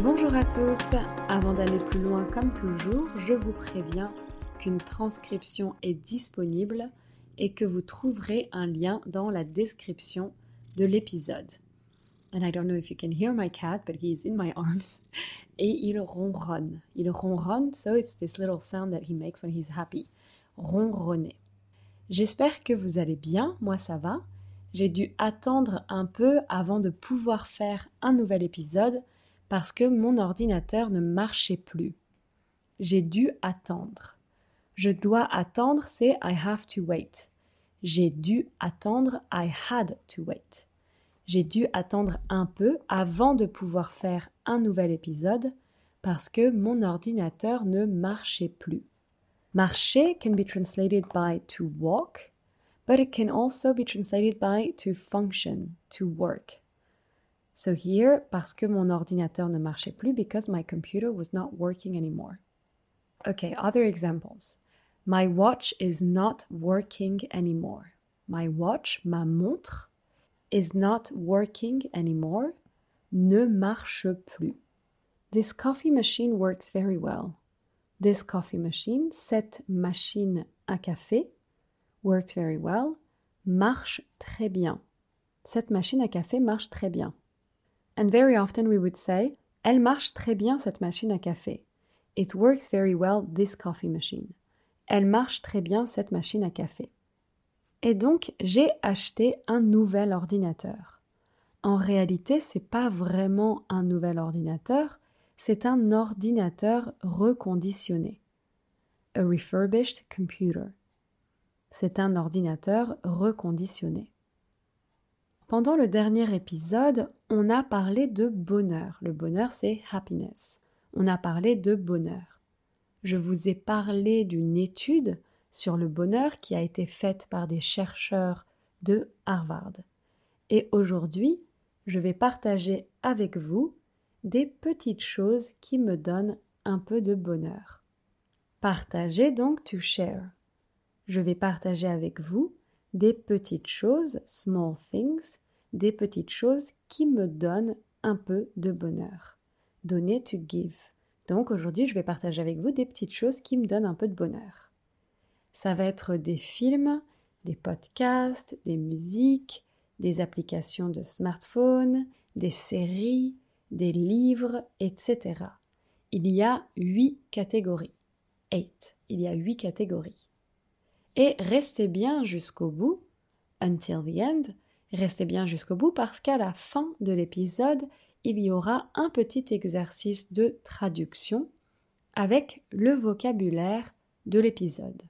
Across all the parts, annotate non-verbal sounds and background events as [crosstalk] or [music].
Bonjour à tous, avant d'aller plus loin comme toujours, je vous préviens qu'une transcription est disponible et que vous trouverez un lien dans la description de l'épisode. And I don't know if you can hear my cat, but he is in my [laughs] arms. Et il ronronne. Il ronronne, so it's this little sound that he makes when he's happy. Ronronner. J'espère que vous allez bien, moi ça va. J'ai dû attendre un peu avant de pouvoir faire un nouvel épisode parce que mon ordinateur ne marchait plus. J'ai dû attendre. Je dois attendre, c'est I have to wait. J'ai dû attendre, I had to wait. J'ai dû attendre un peu avant de pouvoir faire un nouvel épisode parce que mon ordinateur ne marchait plus. Marcher can be translated by to walk, but it can also be translated by to function, to work. So here, parce que mon ordinateur ne marchait plus, because my computer was not working anymore. Okay, other examples. My watch is not working anymore. My watch, ma montre, is not working anymore. Ne marche plus. This coffee machine works very well. This coffee machine, cette machine à café, works very well, marche très bien. Cette machine à café marche très bien. And very often we would say, Elle marche très bien cette machine à café. It works very well this coffee machine. Elle marche très bien cette machine à café. Et donc, j'ai acheté un nouvel ordinateur. En réalité, c'est pas vraiment un nouvel ordinateur, c'est un ordinateur reconditionné. A refurbished computer. C'est un ordinateur reconditionné. Pendant le dernier épisode, on a parlé de bonheur. Le bonheur, c'est happiness. On a parlé de bonheur. Je vous ai parlé d'une étude sur le bonheur qui a été faite par des chercheurs de Harvard. Et aujourd'hui, je vais partager avec vous des petites choses qui me donnent un peu de bonheur. Partager donc to share. Je vais partager avec vous des petites choses, small things, des petites choses qui me donnent un peu de bonheur. Donner to give. Donc aujourd'hui, je vais partager avec vous des petites choses qui me donnent un peu de bonheur. Ça va être des films, des podcasts, des musiques, des applications de smartphone, des séries, des livres, etc. Il y a huit catégories. Eight. Il y a huit catégories. Et restez bien jusqu'au bout, until the end, restez bien jusqu'au bout parce qu'à la fin de l'épisode, il y aura un petit exercice de traduction avec le vocabulaire de l'épisode.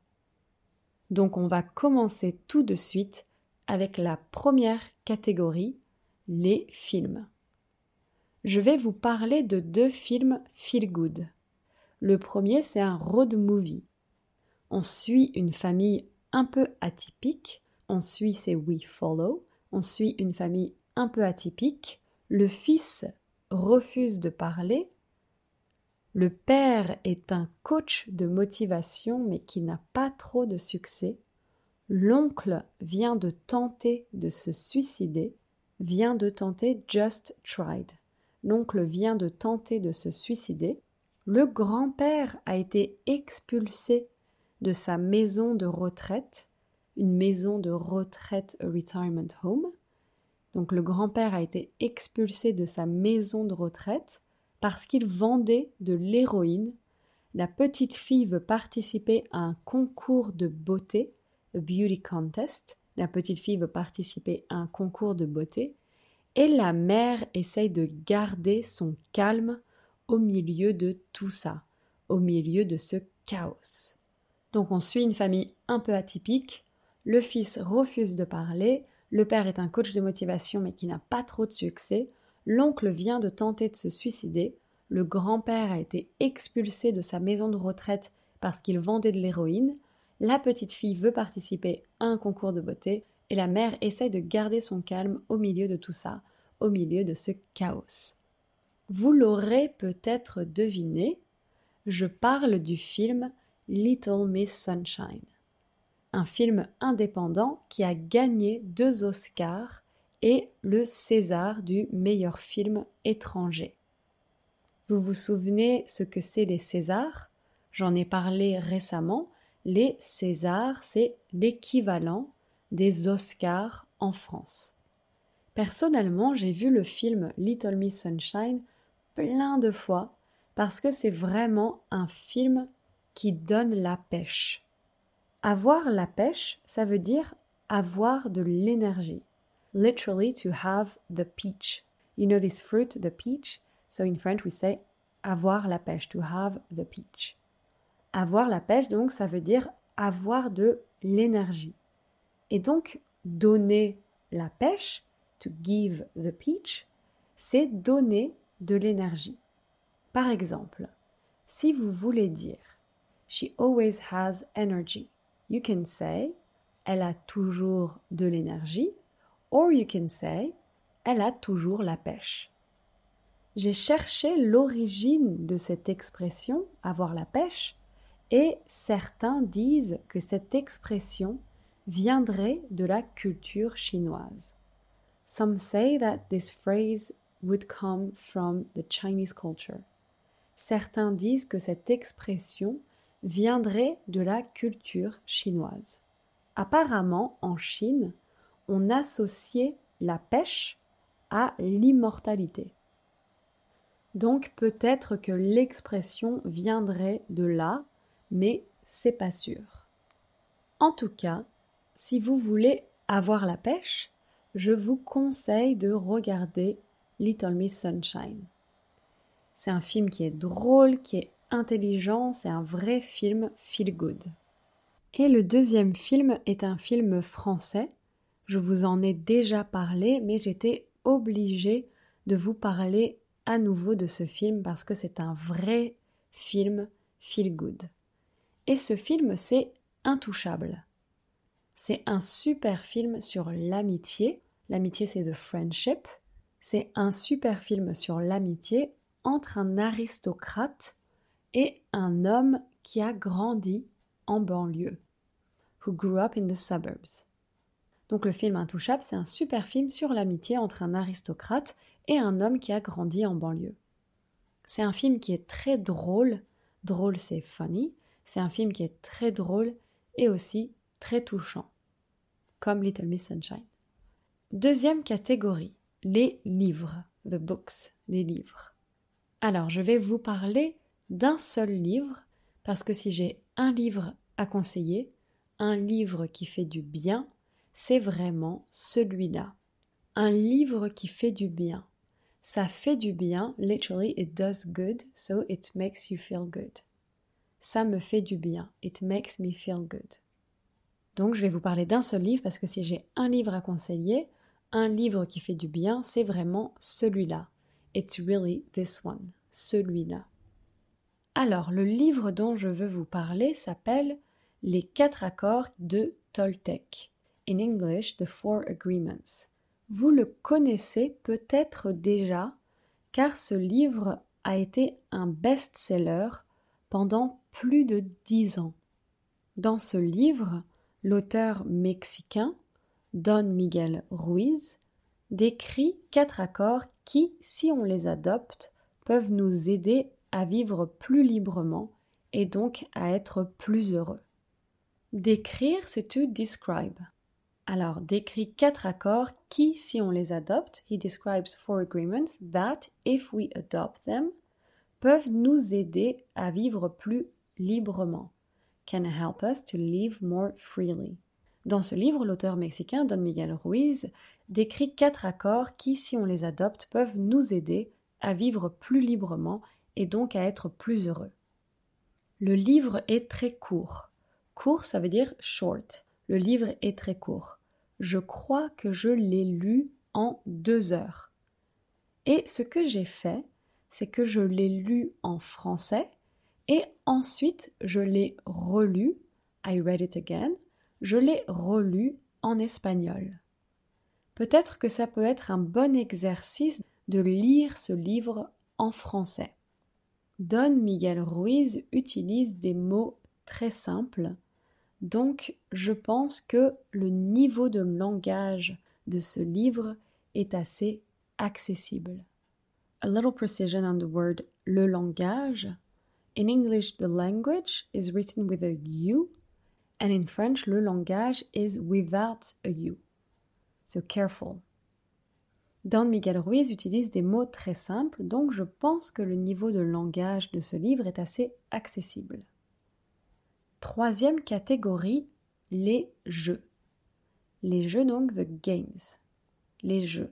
Donc on va commencer tout de suite avec la première catégorie, les films. Je vais vous parler de deux films feel good. Le premier, c'est un road movie. On suit une famille un peu atypique. On suit c'est We Follow. On suit une famille un peu atypique. Le fils refuse de parler. Le père est un coach de motivation mais qui n'a pas trop de succès. L'oncle vient de tenter de se suicider, vient de tenter Just Tried. L'oncle vient de tenter de se suicider. Le grand-père a été expulsé de sa maison de retraite, une maison de retraite retirement home. Donc le grand-père a été expulsé de sa maison de retraite parce qu'il vendait de l'héroïne. La petite fille veut participer à un concours de beauté, a beauty contest. La petite fille veut participer à un concours de beauté. Et la mère essaye de garder son calme au milieu de tout ça, au milieu de ce chaos. Donc on suit une famille un peu atypique. Le fils refuse de parler, le père est un coach de motivation mais qui n'a pas trop de succès, l'oncle vient de tenter de se suicider, le grand-père a été expulsé de sa maison de retraite parce qu'il vendait de l'héroïne, la petite fille veut participer à un concours de beauté et la mère essaie de garder son calme au milieu de tout ça, au milieu de ce chaos. Vous l'aurez peut-être deviné, je parle du film Little Miss Sunshine, un film indépendant qui a gagné deux Oscars et le César du meilleur film étranger. Vous vous souvenez ce que c'est les Césars? J'en ai parlé récemment. Les Césars, c'est l'équivalent des Oscars en France. Personnellement, j'ai vu le film Little Miss Sunshine plein de fois parce que c'est vraiment un film qui donne la pêche. Avoir la pêche, ça veut dire avoir de l'énergie. Literally to have the peach. You know this fruit, the peach? So in French we say avoir la pêche, to have the peach. Avoir la pêche, donc, ça veut dire avoir de l'énergie. Et donc, donner la pêche, to give the peach, c'est donner de l'énergie. Par exemple, si vous voulez dire She always has energy, you can say Elle a toujours de l'énergie, or you can say Elle a toujours la pêche. J'ai cherché l'origine de cette expression avoir la pêche et certains disent que cette expression viendrait de la culture chinoise. Some say that this phrase would come from the Chinese culture. Certains disent que cette expression viendrait de la culture chinoise. Apparemment, en Chine, on associait la pêche à l'immortalité. Donc peut-être que l'expression viendrait de là, mais c'est pas sûr. En tout cas, si vous voulez avoir la pêche, je vous conseille de regarder Little Miss Sunshine. C'est un film qui est drôle, qui est intelligent, c'est un vrai film feel good. Et le deuxième film est un film français. Je vous en ai déjà parlé, mais j'étais obligée de vous parler à nouveau de ce film parce que c'est un vrai film feel good. Et ce film, c'est Intouchable. C'est un super film sur l'amitié. L'amitié, c'est de friendship. C'est un super film sur l'amitié entre un aristocrate et un homme qui a grandi en banlieue. Who grew up in the suburbs. Donc le film Intouchable, c'est un super film sur l'amitié entre un aristocrate et un homme qui a grandi en banlieue. C'est un film qui est très drôle. Drôle, c'est funny. C'est un film qui est très drôle et aussi très touchant, comme Little Miss Sunshine. Deuxième catégorie, les livres, the books, les livres. Alors, je vais vous parler d'un seul livre, parce que si j'ai un livre à conseiller, un livre qui fait du bien, c'est vraiment celui-là. Un livre qui fait du bien. Ça fait du bien, literally it does good, so it makes you feel good. Ça me fait du bien, it makes me feel good. Donc je vais vous parler d'un seul livre parce que si j'ai un livre à conseiller, un livre qui fait du bien, c'est vraiment celui-là. It's really this one, celui-là. Alors, le livre dont je veux vous parler s'appelle Les quatre accords de Toltec. In English, The Four Agreements. Vous le connaissez peut-être déjà, car ce livre a été un best-seller pendant plus de dix ans. Dans ce livre, l'auteur mexicain Don Miguel Ruiz décrit quatre accords qui, si on les adopte, peuvent nous aider à vivre plus librement et donc à être plus heureux. Décrire, c'est to describe. Alors, décrit quatre accords qui, si on les adopte, he describes four agreements that, if we adopt them, peuvent nous aider à vivre plus librement. Can help us to live more freely. Dans ce livre, l'auteur mexicain Don Miguel Ruiz décrit quatre accords qui, si on les adopte, peuvent nous aider à vivre plus librement et donc à être plus heureux. Le livre est très court. Court, ça veut dire short. Le livre est très court. Je crois que je l'ai lu en deux heures. Et ce que j'ai fait, c'est que je l'ai lu en français et ensuite je l'ai relu. I read it again. Je l'ai relu en espagnol. Peut-être que ça peut être un bon exercice de lire ce livre en français. Don Miguel Ruiz utilise des mots très simples, donc je pense que le niveau de langage de ce livre est assez accessible. A little precision on the word le langage. In English, the language is written with a U, and in French, le langage is without a U. So careful. Don Miguel Ruiz utilise des mots très simples, donc je pense que le niveau de langage de ce livre est assez accessible. Troisième catégorie, les jeux. Les jeux donc, the games. Les jeux.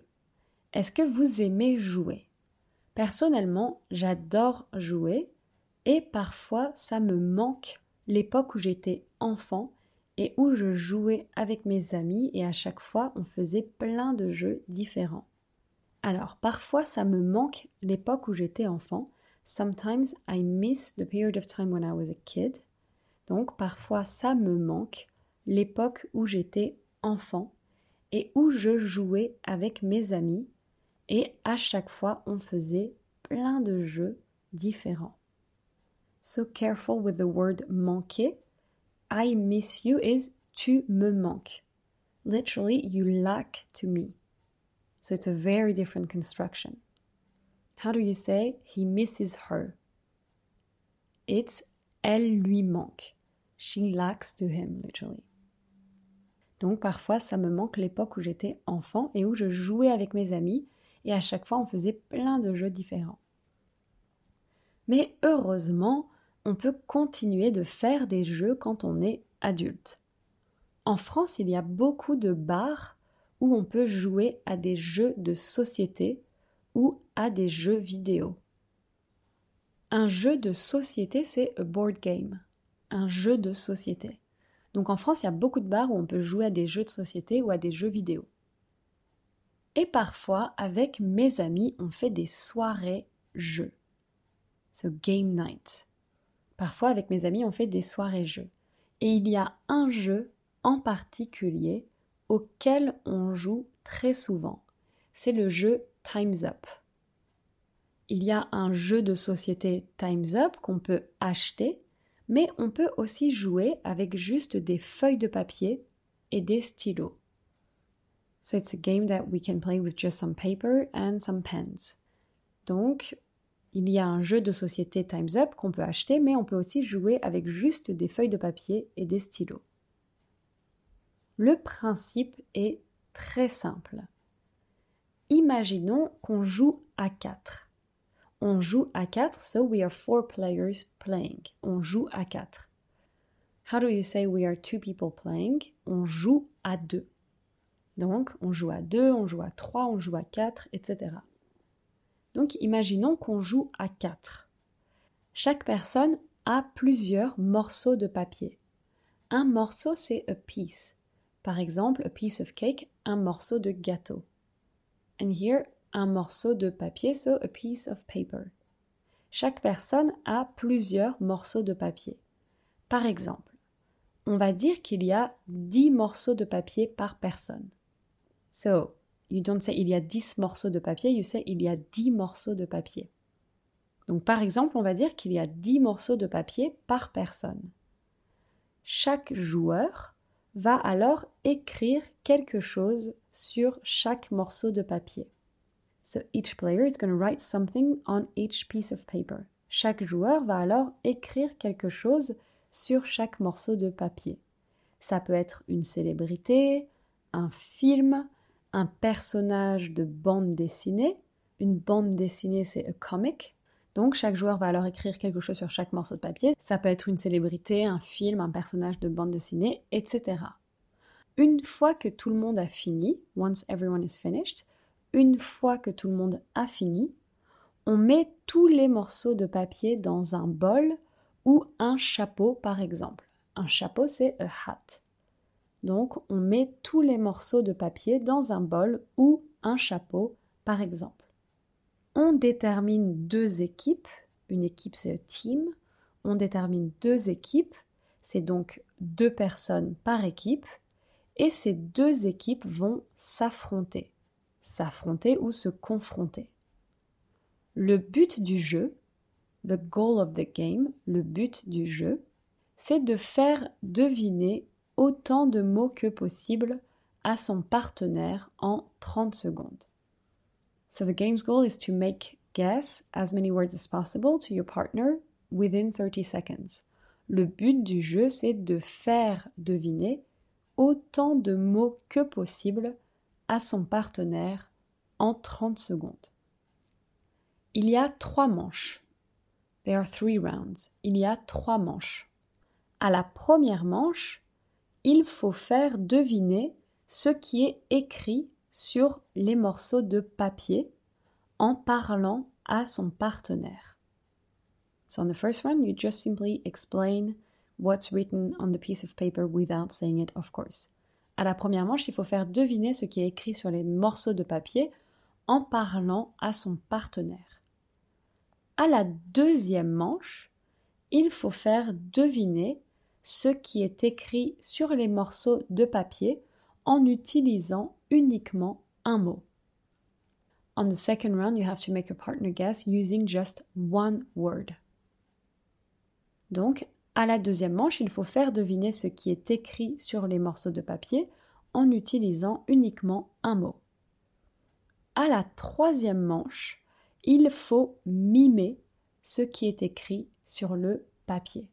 Est-ce que vous aimez jouer? Personnellement, j'adore jouer et parfois ça me manque l'époque où j'étais enfant et où je jouais avec mes amis et à chaque fois on faisait plein de jeux différents. Alors parfois ça me manque l'époque où j'étais enfant. Sometimes I miss the period of time when I was a kid. Donc parfois ça me manque l'époque où j'étais enfant et où je jouais avec mes amis et à chaque fois on faisait plein de jeux différents. So careful with the word manquer. I miss you is tu me manques. Literally, you lack to me. So it's a very different construction. How do you say? He misses her? It's elle lui manque. She lacks to him, literally. Donc parfois, ça me manque l'époque où j'étais enfant et où je jouais avec mes amis et à chaque fois on faisait plein de jeux différents. Mais heureusement, on peut continuer de faire des jeux quand on est adulte. En France, il y a beaucoup de bars on peut jouer à des jeux de société ou à des jeux vidéo. Un jeu de société, c'est a board game. Un jeu de société. Donc en France, il y a beaucoup de bars où on peut jouer à des jeux de société ou à des jeux vidéo. Et parfois, avec mes amis, on fait des soirées jeux. So game night. Parfois, avec mes amis, on fait des soirées jeux. Et il y a un jeu en particulier auquel on joue très souvent. C'est le jeu Time's Up. Il y a un jeu de société Time's Up qu'on peut acheter, mais on peut aussi jouer avec juste des feuilles de papier et des stylos. So it's a game that we can play with just some paper and some pens. Donc, il y a un jeu de société Time's Up qu'on peut acheter, mais on peut aussi jouer avec juste des feuilles de papier et des stylos. Le principe est très simple. Imaginons qu'on joue à 4. On joue à 4, so we are four players playing. On joue à 4. How do you say we are two people playing? On joue à 2. Donc, on joue à 2, on joue à 3, on joue à 4, etc. Donc, imaginons qu'on joue à 4. Chaque personne a plusieurs morceaux de papier. Un morceau, c'est a piece. Par exemple, a piece of cake, un morceau de gâteau. And here, un morceau de papier, so a piece of paper. Chaque personne a plusieurs morceaux de papier. Par exemple, on va dire qu'il y a 10 morceaux de papier par personne. So, you don't say il y a 10 morceaux de papier, you say il y a 10 morceaux de papier. Donc par exemple, on va dire qu'il y a 10 morceaux de papier par personne. Chaque joueur va alors écrire quelque chose sur chaque morceau de papier. So each player is going to write something on each piece of paper. Chaque joueur va alors écrire quelque chose sur chaque morceau de papier. Ça peut être une célébrité, un film, un personnage de bande dessinée. Une bande dessinée, c'est un comic. Donc chaque joueur va alors écrire quelque chose sur chaque morceau de papier. Ça peut être une célébrité, un film, un personnage de bande dessinée, etc. Une fois que tout le monde a fini, once everyone is finished, une fois que tout le monde a fini, on met tous les morceaux de papier dans un bol ou un chapeau par exemple. Un chapeau c'est a hat. Donc on met tous les morceaux de papier dans un bol ou un chapeau, par exemple. On détermine deux équipes. Une équipe, c'est team. On détermine deux équipes. C'est donc deux personnes par équipe. Et ces deux équipes vont s'affronter. S'affronter ou se confronter. Le but du jeu, the goal of the game, le but du jeu, c'est de faire deviner autant de mots que possible à son partenaire en 30 secondes. So the game's goal is to make guess as many words as possible to your partner within 30 seconds. Le but du jeu, c'est de faire deviner autant de mots que possible à son partenaire en 30 secondes. Il y a trois manches. There are three rounds. Il y a trois manches. À la première manche, il faut faire deviner ce qui est écrit sur les morceaux de papier en parlant à son partenaire. So the first one, you just simply explain what's written on the piece of paper without saying it, of course. À la première manche, il faut faire deviner ce qui est écrit sur les morceaux de papier en parlant à son partenaire. À la deuxième manche, il faut faire deviner ce qui est écrit sur les morceaux de papier en utilisant uniquement un mot. On the second round, you have to make your partner guess using just one word. Donc, à la deuxième manche, il faut faire deviner ce qui est écrit sur les morceaux de papier en utilisant uniquement un mot. À la troisième manche, il faut mimer ce qui est écrit sur le papier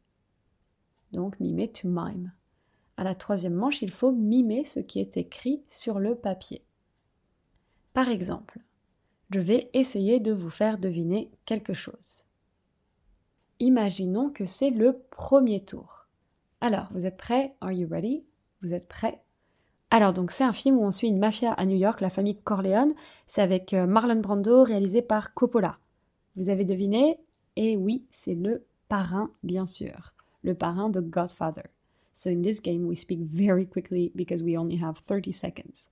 donc mimer to mime. À la troisième manche, il faut mimer ce qui est écrit sur le papier. Par exemple, je vais essayer de vous faire deviner quelque chose. Imaginons que c'est le premier tour. Alors, vous êtes prêts? Are you ready? Vous êtes prêts? Alors, donc, c'est un film où on suit une mafia à New York, la famille Corleone. C'est avec euh, Marlon Brando, réalisé par Coppola. Vous avez deviné? Et oui, c'est le parrain, bien sûr le parrain de Godfather. So in this game, we speak very quickly because we only have 30 seconds.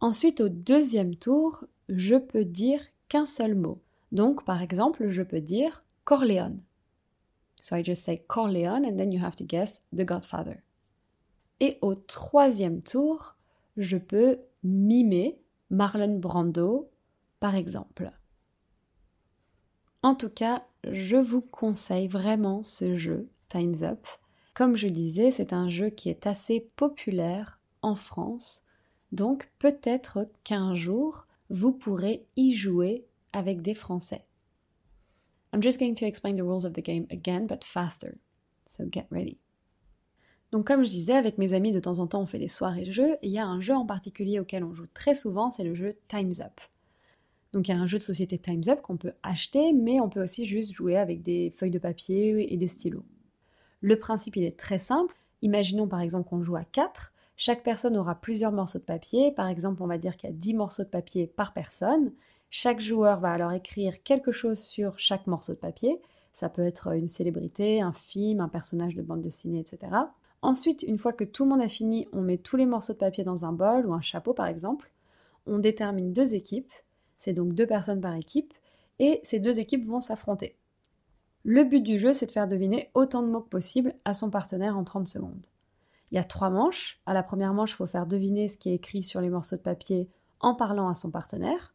Ensuite, au deuxième tour, je peux dire qu'un seul mot. Donc, par exemple, je peux dire Corleone. So I just say Corleone and then you have to guess the Godfather. Et au troisième tour, je peux mimer Marlon Brando, par exemple. En tout cas, je vous conseille vraiment ce jeu. Time's Up. Comme je disais, c'est un jeu qui est assez populaire en France, donc peut-être qu'un jour, vous pourrez y jouer avec des Français. I'm just going to explain the rules of the game again, but faster. So get ready. Donc comme je disais, avec mes amis, de temps en temps, on fait des soirées de jeux, et il y a un jeu en particulier auquel on joue très souvent, c'est le jeu Time's Up. Donc il y a un jeu de société Time's Up qu'on peut acheter, mais on peut aussi juste jouer avec des feuilles de papier et des stylos. Le principe, est très simple. Imaginons par exemple qu'on joue à 4. Chaque personne aura plusieurs morceaux de papier. Par exemple, on va dire qu'il y a 10 morceaux de papier par personne. Chaque joueur va alors écrire quelque chose sur chaque morceau de papier. Ça peut être une célébrité, un film, un personnage de bande dessinée, etc. Ensuite, une fois que tout le monde a fini, on met tous les morceaux de papier dans un bol ou un chapeau par exemple. On détermine deux équipes. C'est donc deux personnes par équipe. Et ces deux équipes vont s'affronter. Le but du jeu, c'est de faire deviner autant de mots que possible à son partenaire en 30 secondes. Il y a trois manches. À la première manche, il faut faire deviner ce qui est écrit sur les morceaux de papier en parlant à son partenaire.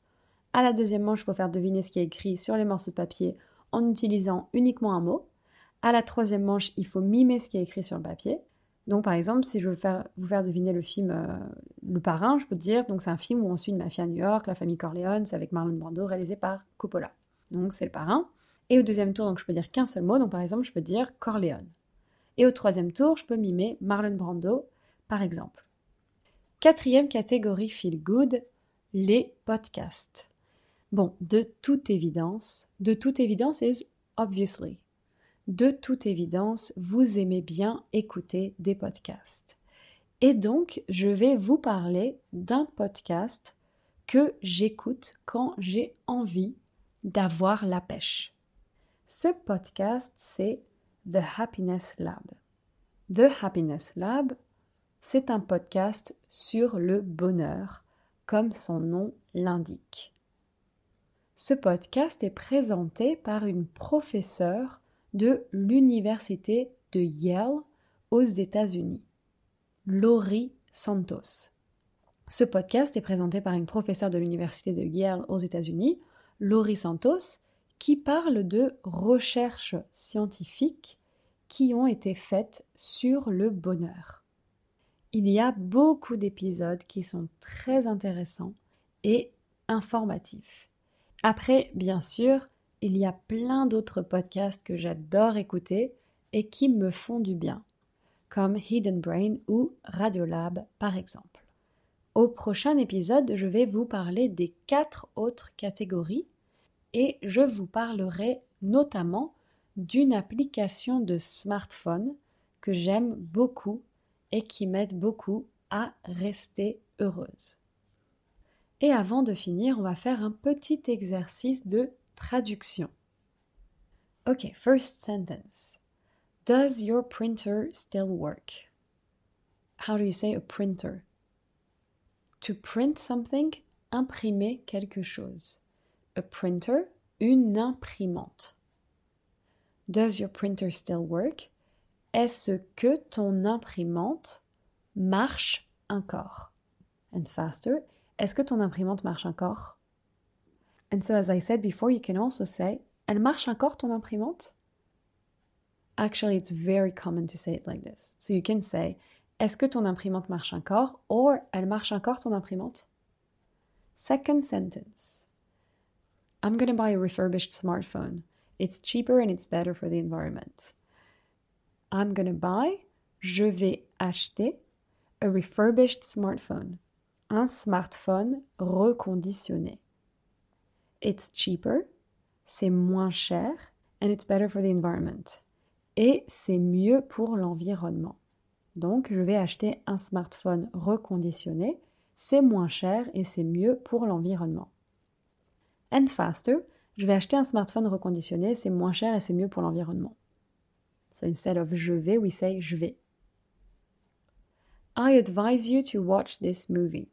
À la deuxième manche, il faut faire deviner ce qui est écrit sur les morceaux de papier en utilisant uniquement un mot. À la troisième manche, il faut mimer ce qui est écrit sur le papier. Donc par exemple, si je veux vous faire deviner le film euh, Le Parrain, je peux dire, donc c'est un film où on suit une mafia à New York, la famille Corleone, c'est avec Marlon Brando, réalisé par Coppola. Donc c'est le parrain. Et au deuxième tour, donc je peux dire qu'un seul mot, donc par exemple, je peux dire Corleone. Et au troisième tour, je peux mimer Marlon Brando, par exemple. Quatrième catégorie feel good, les podcasts. Bon, de toute évidence, de toute évidence is obviously. De toute évidence, vous aimez bien écouter des podcasts. Et donc, je vais vous parler d'un podcast que j'écoute quand j'ai envie d'avoir la pêche. Ce podcast, c'est The Happiness Lab. The Happiness Lab, c'est un podcast sur le bonheur, comme son nom l'indique. Ce podcast est présenté par une professeure de l'université de Yale aux États-Unis, Laurie Santos. Ce podcast est présenté par une professeure de l'université de Yale aux États-Unis, Laurie Santos, qui parle de recherches scientifiques qui ont été faites sur le bonheur. Il y a beaucoup d'épisodes qui sont très intéressants et informatifs. Après, bien sûr, il y a plein d'autres podcasts que j'adore écouter et qui me font du bien, comme Hidden Brain ou Radiolab par exemple. Au prochain épisode, je vais vous parler des quatre autres catégories et je vous parlerai notamment d'une application de smartphone que j'aime beaucoup et qui m'aide beaucoup à rester heureuse. Et avant de finir, on va faire un petit exercice de traduction. Ok, first sentence. Does your printer still work? How do you say a printer? To print something, imprimer quelque chose. A printer, une imprimante. Does your printer still work? Est-ce que ton imprimante marche encore? And faster, est-ce que ton imprimante marche encore? And so, as I said before, you can also say, Elle marche encore ton imprimante? Actually, it's very common to say it like this. So you can say, Est-ce que ton imprimante marche encore? Or, Elle marche encore ton imprimante? Second sentence. I'm going to buy a refurbished smartphone. It's cheaper and it's better for the environment. I'm going to buy, je vais acheter, a refurbished smartphone. Un smartphone reconditionné. It's cheaper, c'est moins cher, and it's better for the environment. Et c'est mieux pour l'environnement. Donc, je vais acheter un smartphone reconditionné, c'est moins cher et c'est mieux pour l'environnement. And faster, je vais acheter un smartphone reconditionné, c'est moins cher et c'est mieux pour l'environnement. So instead of je vais, we say je vais. I advise you to watch this movie.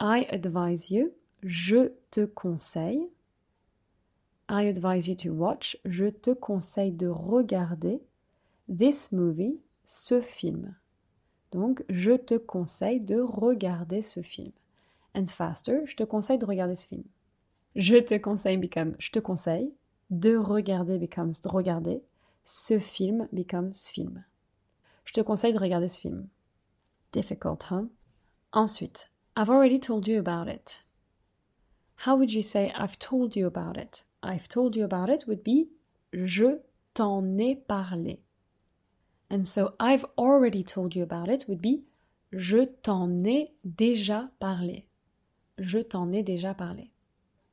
I advise you, je te conseille. I advise you to watch, je te conseille de regarder this movie, ce film. Donc, je te conseille de regarder ce film. And faster, je te conseille de regarder ce film. Je te conseille become je te conseille. De regarder becomes de regarder. Ce film becomes film. Je te conseille de regarder ce film. Difficult, huh? Ensuite, I've already told you about it. How would you say I've told you about it? I've told you about it would be je t'en ai parlé. And so I've already told you about it would be je t'en ai déjà parlé. Je t'en ai déjà parlé.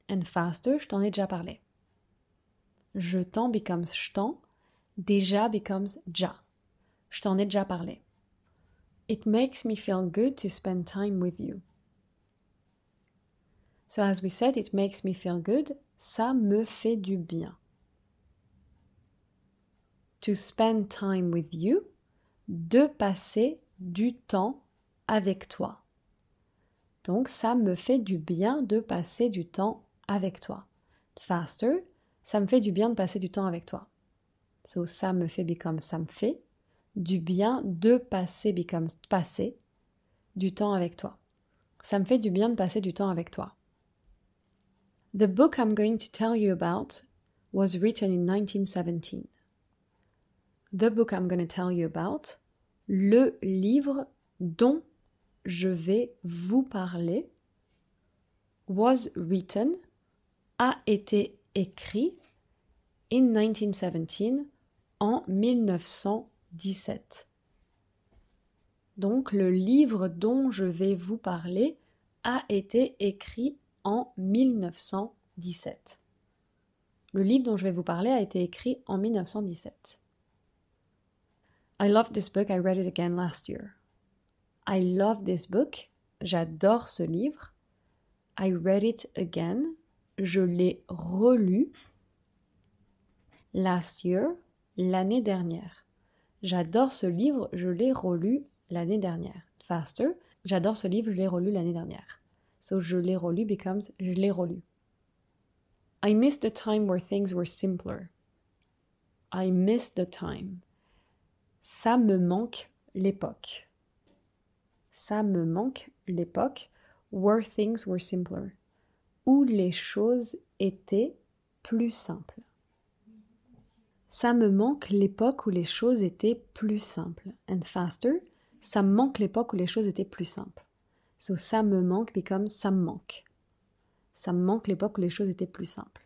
And faster, je t'en ai déjà parlé. Je t'en becomes je t'en. Déjà becomes ja. Je t'en ai déjà parlé. It makes me feel good to spend time with you. So as we said, it makes me feel good. Ça me fait du bien. To spend time with you. De passer du temps avec toi. Donc ça me fait du bien de passer du temps avec toi. Faster, ça me fait du bien de passer du temps avec toi. So ça me fait become ça me fait. Du bien de passer becomes passer du temps avec toi. Ça me fait du bien de passer du temps avec toi. The book I'm going to tell you about was written in 1917. The book I'm going to tell you about, le livre dont je vais vous parler, was written a été écrit in 1917 en 1917. Donc le livre dont je vais vous parler a été écrit en 1917. Le livre dont je vais vous parler a été écrit en 1917. I love this book, I read it again last year. I love this book, j'adore ce livre. I read it again, je l'ai relu last year, l'année dernière. J'adore ce livre, je l'ai relu l'année dernière. Faster, j'adore ce livre, je l'ai relu l'année dernière. So je l'ai relu becomes je l'ai relu. I miss the time where things were simpler. I miss the time. Ça me manque l'époque. Ça me manque l'époque where things were simpler où les choses étaient plus simples. Ça me manque l'époque où les choses étaient plus simples. And faster, ça me manque l'époque où les choses étaient plus simples. So ça me manque becomes ça me manque. Ça me manque l'époque où les choses étaient plus simples.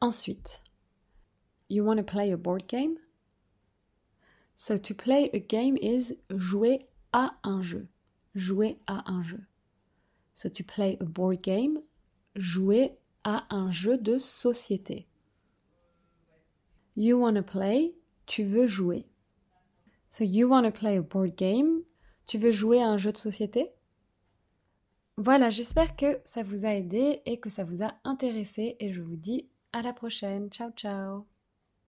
Ensuite, you want to play a board game? So to play a game is jouer à un jeu. Jouer à un jeu. So to play a board game, jouer à un jeu de société. You want to play, tu veux jouer. So you want to play a board game, tu veux jouer à un jeu de société? Voilà, j'espère que ça vous a aidé et que ça vous a intéressé et je vous dis à la prochaine. Ciao ciao